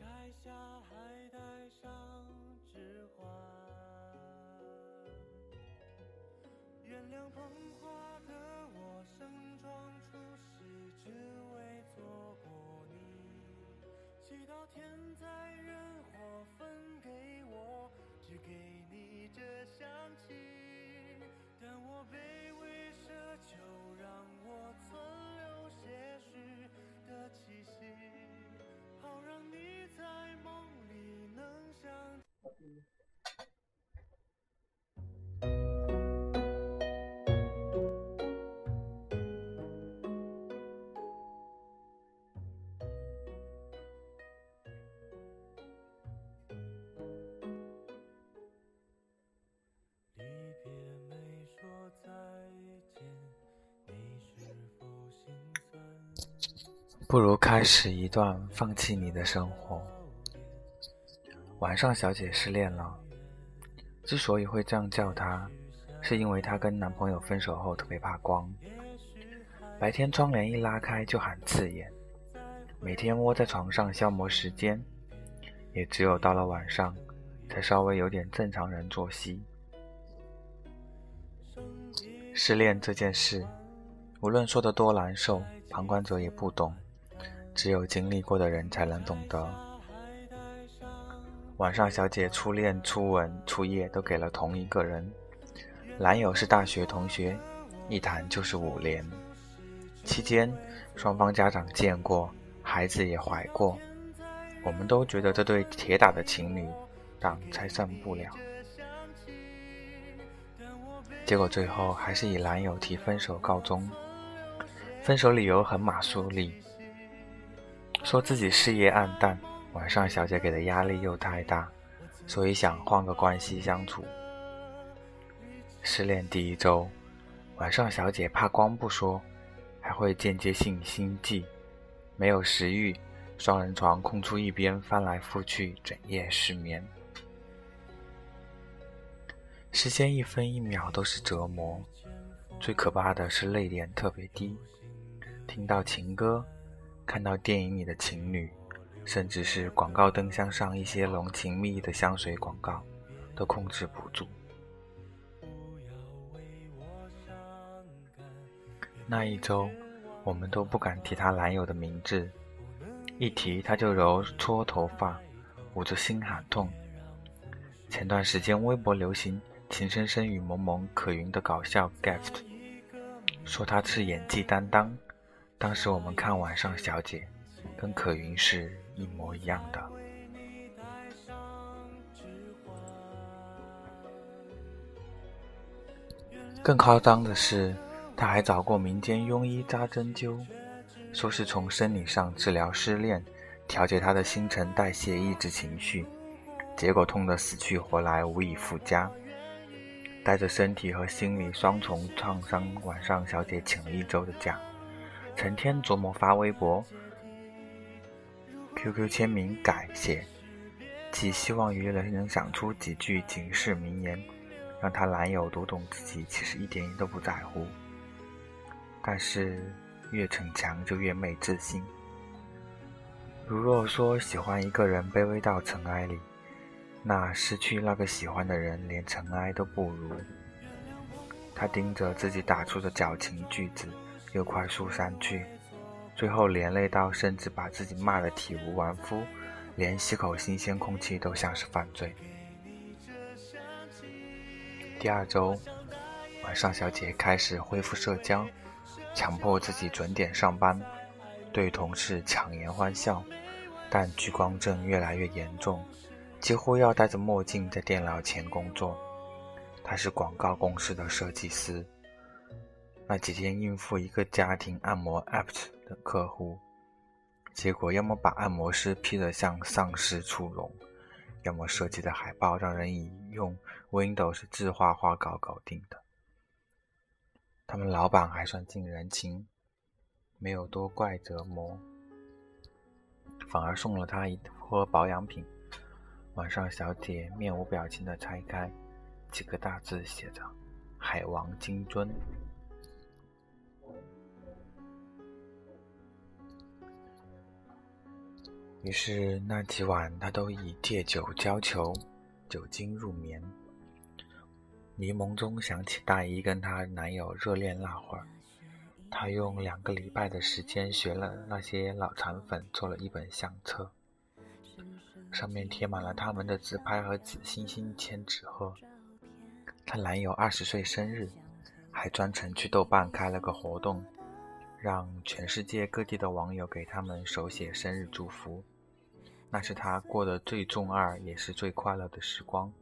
摘下还戴上指环。原谅捧花的我，盛装出席，只为错过你。祈祷天灾不如开始一段放弃你的生活。晚上小姐失恋了，之所以会这样叫她，是因为她跟男朋友分手后特别怕光，白天窗帘一拉开就很刺眼，每天窝在床上消磨时间，也只有到了晚上，才稍微有点正常人作息。失恋这件事，无论说得多难受，旁观者也不懂，只有经历过的人才能懂得。晚上小姐初恋、初吻、初夜都给了同一个人，男友是大学同学，一谈就是五年。期间，双方家长见过，孩子也怀过，我们都觉得这对铁打的情侣档才上不了。结果最后还是以男友提分手告终。分手理由很马苏里，说自己事业暗淡，晚上小姐给的压力又太大，所以想换个关系相处。失恋第一周，晚上小姐怕光不说，还会间接性心悸，没有食欲，双人床空出一边，翻来覆去，整夜失眠。时间一分一秒都是折磨，最可怕的是泪点特别低。听到情歌，看到电影里的情侣，甚至是广告灯箱上一些浓情蜜意的香水广告，都控制不住。那一周，我们都不敢提她男友的名字，一提他就揉搓头发，捂着心喊痛。前段时间微博流行“情深深雨蒙蒙”可云的搞笑 gift，说她是演技担当。当时我们看《晚上小姐》，跟可云是一模一样的。更夸张的是，她还找过民间庸医扎针灸，说是从生理上治疗失恋，调节他的新陈代谢，抑制情绪。结果痛得死去活来，无以复加。带着身体和心理双重创伤，晚上小姐请了一周的假，成天琢磨发微博、QQ 签名改写，寄希望于能能想出几句警示名言，让她男友读懂自己其实一点都不在乎。但是越逞强就越没自信。如若说喜欢一个人卑微到尘埃里。那失去那个喜欢的人，连尘埃都不如。他盯着自己打出的矫情句子，又快速散去，最后连累到甚至把自己骂得体无完肤，连吸口新鲜空气都像是犯罪。第二周，晚上小姐开始恢复社交，强迫自己准点上班，对同事强颜欢笑，但聚光症越来越严重。几乎要戴着墨镜在电脑前工作，他是广告公司的设计师。那几天应付一个家庭按摩 App 的客户，结果要么把按摩师 P 得像丧尸出笼，要么设计的海报让人以用 Windows 自画画稿搞定的。他们老板还算近人情，没有多怪折磨，反而送了他一盒保养品。晚上，小姐面无表情地拆开，几个大字写着“海王金樽”。于是那几晚，她都以借酒浇愁，酒精入眠。迷蒙中想起大一跟她男友热恋那会儿，她用两个礼拜的时间学了那些脑残粉，做了一本相册，上面贴满了他们的自拍和紫星星千纸鹤。她男友二十岁生日，还专程去豆瓣开了个活动。让全世界各地的网友给他们手写生日祝福，那是他过得最中二也是最快乐的时光。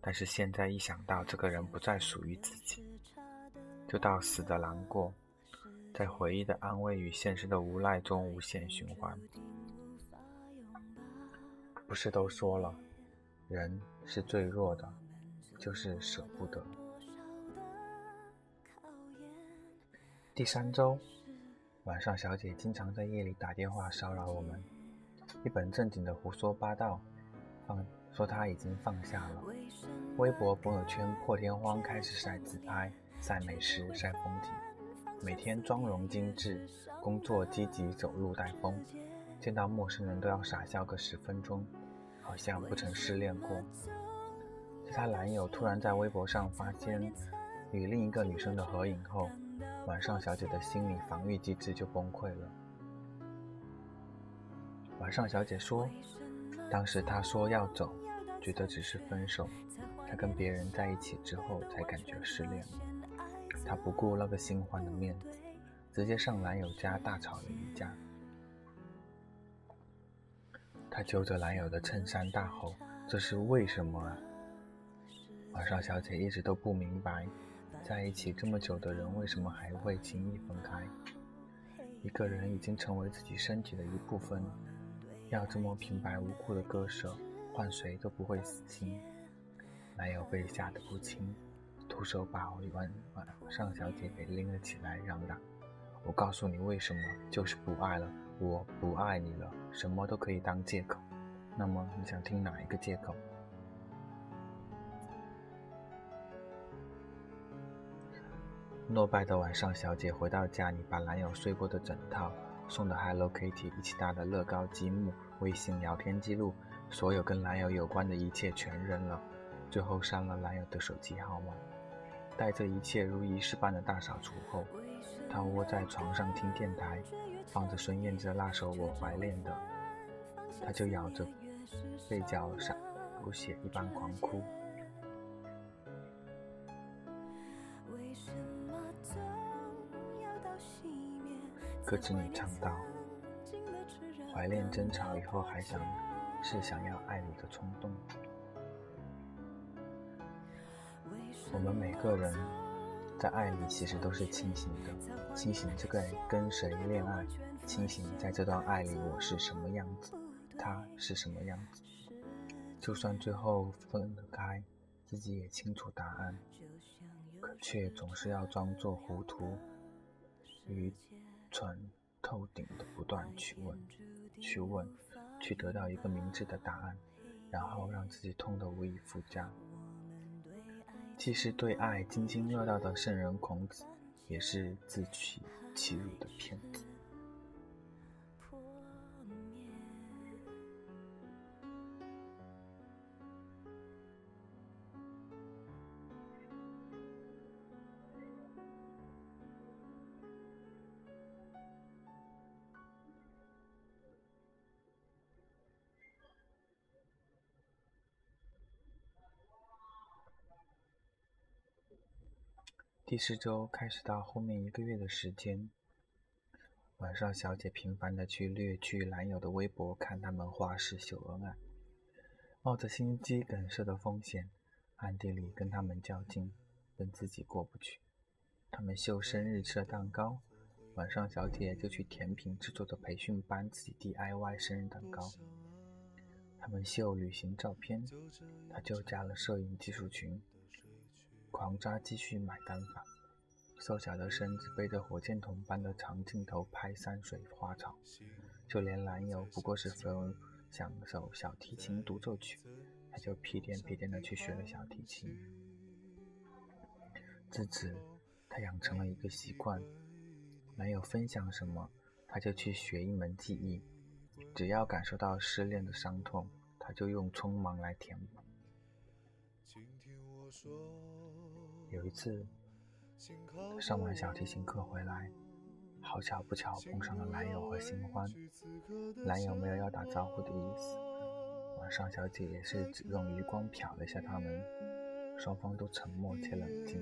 但是现在一想到这个人不再属于自己，就到死的难过，在回忆的安慰与现实的无奈中无限循环。不是都说了，人是最弱的，就是舍不得。第三周。晚上，小姐经常在夜里打电话骚扰我们，一本正经的胡说八道，放说他已经放下了。微博朋友圈破天荒开始晒自拍、晒美食、晒风景，每天妆容精致，工作积极，走路带风，见到陌生人都要傻笑个十分钟，好像不曾失恋过。在她男友突然在微博上发现与另一个女生的合影后。晚上，小姐的心理防御机制就崩溃了。晚上，小姐说，当时她说要走，觉得只是分手。她跟别人在一起之后，才感觉失恋了。她不顾那个新欢的面子，直接上男友家大吵了一架。她揪着男友的衬衫大吼：“这是为什么啊？”晚上，小姐一直都不明白。在一起这么久的人，为什么还会轻易分开？一个人已经成为自己身体的一部分，要这么平白无故的割舍，换谁都不会死心。男友被吓得不轻，徒手把晚晚上小姐给拎了起来，嚷嚷：“我告诉你为什么，就是不爱了，我不爱你了，什么都可以当借口。那么你想听哪一个借口？”落败的晚上，小姐回到家里，把男友睡过的枕套、送的 Hello Kitty、一起搭的乐高积木、微信聊天记录，所有跟男友有关的一切全扔了，最后删了男友的手机号码。待这一切如仪式般的大扫除后，她窝在床上听电台，放着孙燕姿那首《我怀恋的》，她就咬着被角上流血一般狂哭。歌词里唱到：“怀念争吵以后还想是想要爱你的冲动。”我们每个人在爱里其实都是清醒的，清醒这个跟谁恋爱，清醒在这段爱里我是什么样子，他是什么样子。就算最后分得开，自己也清楚答案，可却总是要装作糊涂，与。蠢透顶的不断去问，去问，去得到一个明智的答案，然后让自己痛得无以复加。既是对爱津津乐道的圣人孔子，也是自取其辱的骗子。第四周开始到后面一个月的时间，晚上小姐频繁的去略去男友的微博看他们花式秀恩爱，冒着心肌梗塞的风险，暗地里跟他们较劲，跟自己过不去。他们秀生日吃了蛋糕，晚上小姐就去甜品制作的培训班自己 DIY 生日蛋糕。他们秀旅行照片，他就加了摄影技术群，狂扎继续买单法。瘦小的身子背着火箭筒般的长镜头拍山水花草，就连男友不过是分享首小提琴独奏曲，他就屁颠屁颠的去学了小提琴。自此，他养成了一个习惯：男友分享什么，他就去学一门技艺。只要感受到失恋的伤痛，他就用匆忙来填补。有一次，上完小提琴课回来，好巧不巧碰上了男友和新欢。男友没有要打招呼的意思，晚上小姐也是只用余光瞟了一下他们，双方都沉默且冷静。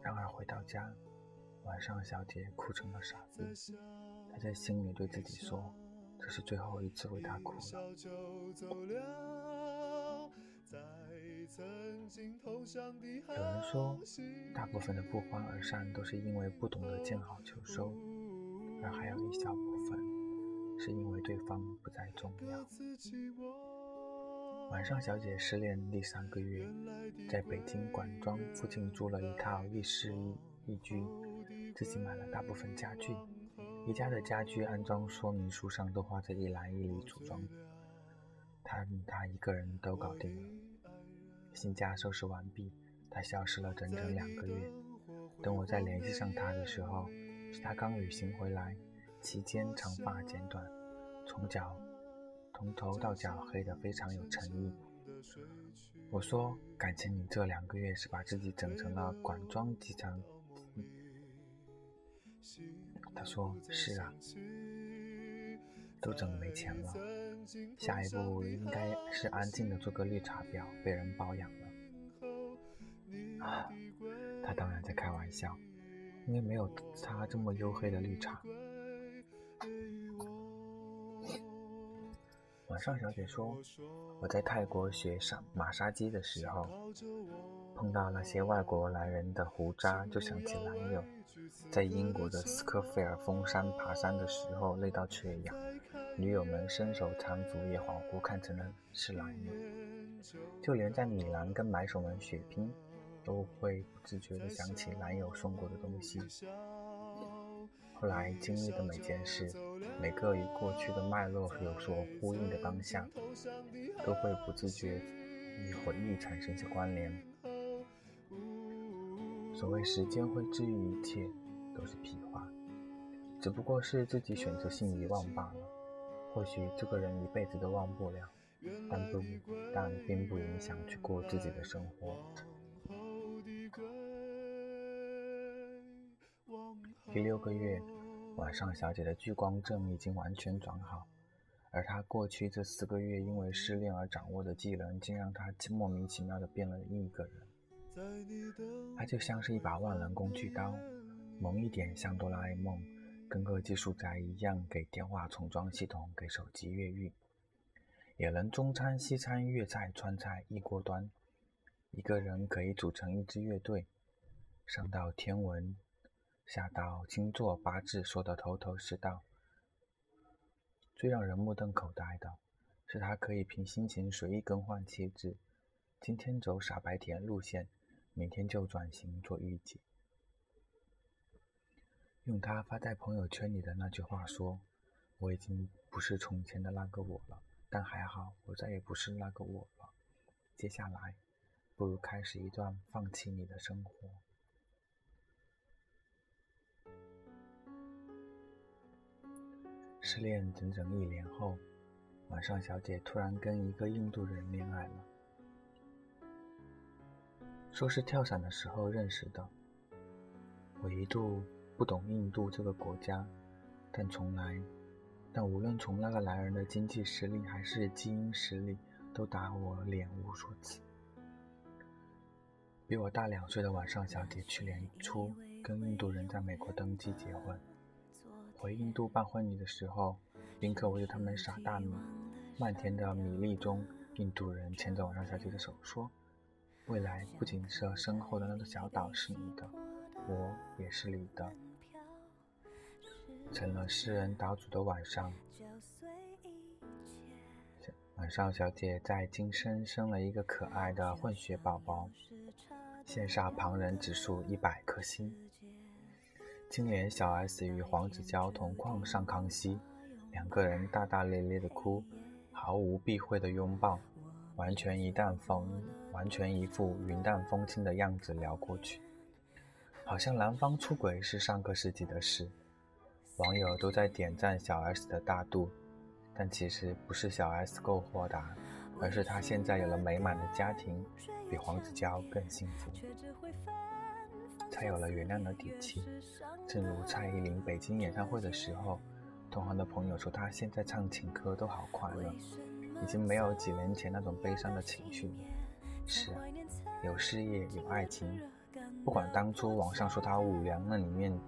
然而回到家，晚上小姐哭成了傻子，她在心里对自己说。这是最后一次为他哭了。有人说，大部分的不欢而散都是因为不懂得见好就收，而还有一小部分是因为对方不再重要。晚上小姐失恋第三个月，在北京管庄附近租了一套一室一一居，自己买了大部分家具。宜家的家居安装说明书上都画着一栏一里组装，他他一个人都搞定了。新家收拾完毕，他消失了整整两个月。等我再联系上他的时候，是他刚旅行回来，期间长发剪短，从脚从头到脚黑得非常有诚意。我说：“感情你这两个月是把自己整成了管庄机场。”他说：“是啊，都整没钱了，下一步应该是安静的做个绿茶婊，被人包养了。”啊，他当然在开玩笑，因为没有他这么黝黑的绿茶。晚上小姐说：“我在泰国学上马杀鸡的时候，碰到那些外国男人的胡渣，就想起男友。”在英国的斯科菲尔峰山爬山的时候累到缺氧，女友们伸手搀扶，也恍惚看成了是男友。就连在米兰跟买手们血拼，都会不自觉地想起男友送过的东西。后来经历的每件事，每个与过去的脉络有所呼应的当下，都会不自觉与回忆产生些关联。所谓时间会治愈一切，都是屁话，只不过是自己选择性遗忘罢了。或许这个人一辈子都忘不了，但不但并不影响去过自己的生活。第六个月，晚上小姐的聚光症已经完全转好，而她过去这四个月因为失恋而掌握的技能，竟让她莫名其妙的变了另一个人。她就像是一把万能工具刀，猛一点像哆啦 A 梦，跟个技术宅一样，给电话重装系统，给手机越狱，也能中餐西餐粤菜川菜一锅端。一个人可以组成一支乐队，上到天文，下到星座八字，说得头头是道。最让人目瞪口呆的是，他可以凭心情随意更换气质，今天走傻白甜路线。明天就转型做御姐。用他发在朋友圈里的那句话说：“我已经不是从前的那个我了，但还好，我再也不是那个我了。接下来，不如开始一段放弃你的生活。”失恋整整一年后，晚上小姐突然跟一个印度人恋爱了。说是跳伞的时候认识的。我一度不懂印度这个国家，但从来，但无论从那个男人的经济实力还是基因实力，都打我脸无数次。比我大两岁的晚上小姐去年初跟印度人在美国登记结婚，回印度办婚礼的时候，宾客围着他们撒大米，漫天的米粒中，印度人牵着晚上小姐的手说。未来不仅是身后的那个小岛是你的，我也是你的。成了诗人岛主的晚上，晚上小姐在今生生了一个可爱的混血宝宝，羡煞旁人指数一百颗星。今年小 S 与黄子佼同框上康熙，两个人大大咧咧的哭，毫无避讳的拥抱，完全一淡风，完全一副云淡风轻的样子聊过去，好像男方出轨是上个世纪的事。网友都在点赞小 S 的大度，但其实不是小 S 够豁达，而是她现在有了美满的家庭，比黄子佼更幸福，才有了原谅的底气。正如蔡依林北京演唱会的时候，同行的朋友说她现在唱情歌都好快乐，已经没有几年前那种悲伤的情绪了。是啊，有事业有爱情，不管当初网上说她五粮那里面。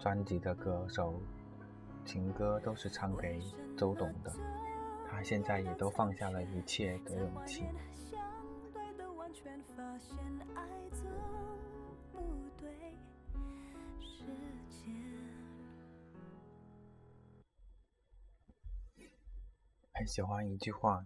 专辑的歌手情歌都是唱给周董的，他现在也都放下了一切的勇气。很喜欢一句话：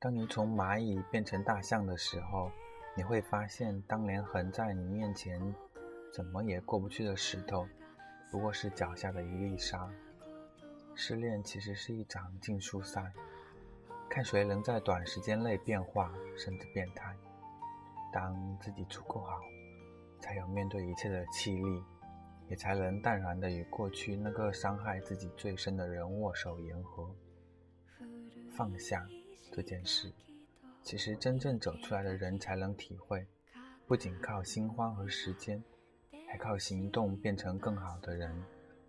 当你从蚂蚁变成大象的时候，你会发现当年横在你面前。怎么也过不去的石头，不过是脚下的一粒沙。失恋其实是一场竞速赛，看谁能在短时间内变化，甚至变态。当自己足够好，才有面对一切的气力，也才能淡然的与过去那个伤害自己最深的人握手言和。放下这件事，其实真正走出来的人才能体会，不仅靠新欢和时间。还靠行动变成更好的人，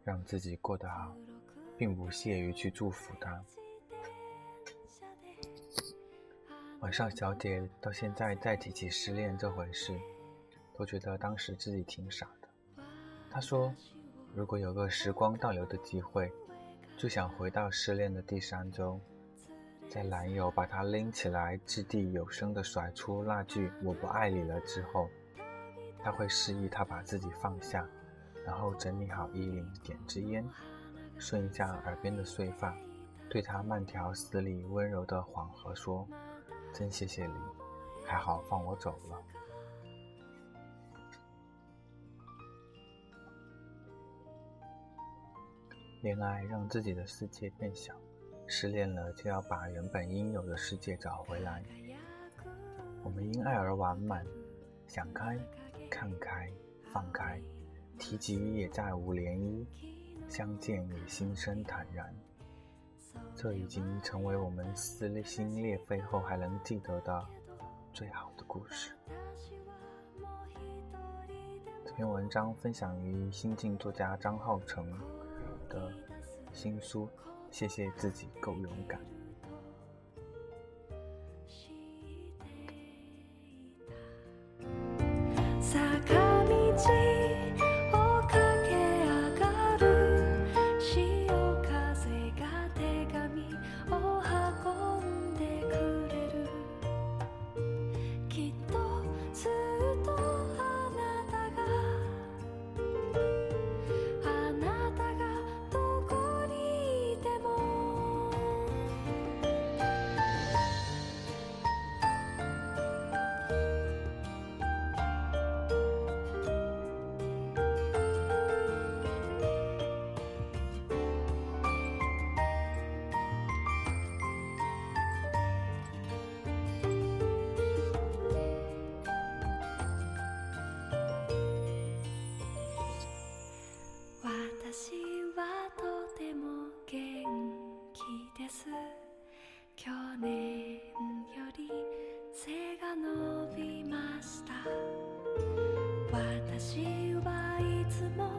让自己过得好，并不屑于去祝福他。晚上，小姐到现在再提起失恋这回事，都觉得当时自己挺傻的。她说：“如果有个时光倒流的机会，就想回到失恋的第三周，在男友把她拎起来掷地有声的甩出那句‘我不爱你了’之后。”他会示意他把自己放下，然后整理好衣领，点支烟，顺一下耳边的碎发，对他慢条斯理、温柔的缓和说：“真谢谢你，还好放我走了。”恋爱让自己的世界变小，失恋了就要把原本应有的世界找回来。我们因爱而完满，想开。看开，放开，提及也再无涟漪，相见也心生坦然。这已经成为我们撕心裂肺后还能记得的最好的故事。这篇文章分享于新晋作家张浩成的新书，谢谢自己够勇敢。坂道去年より背が伸びました。私はいつも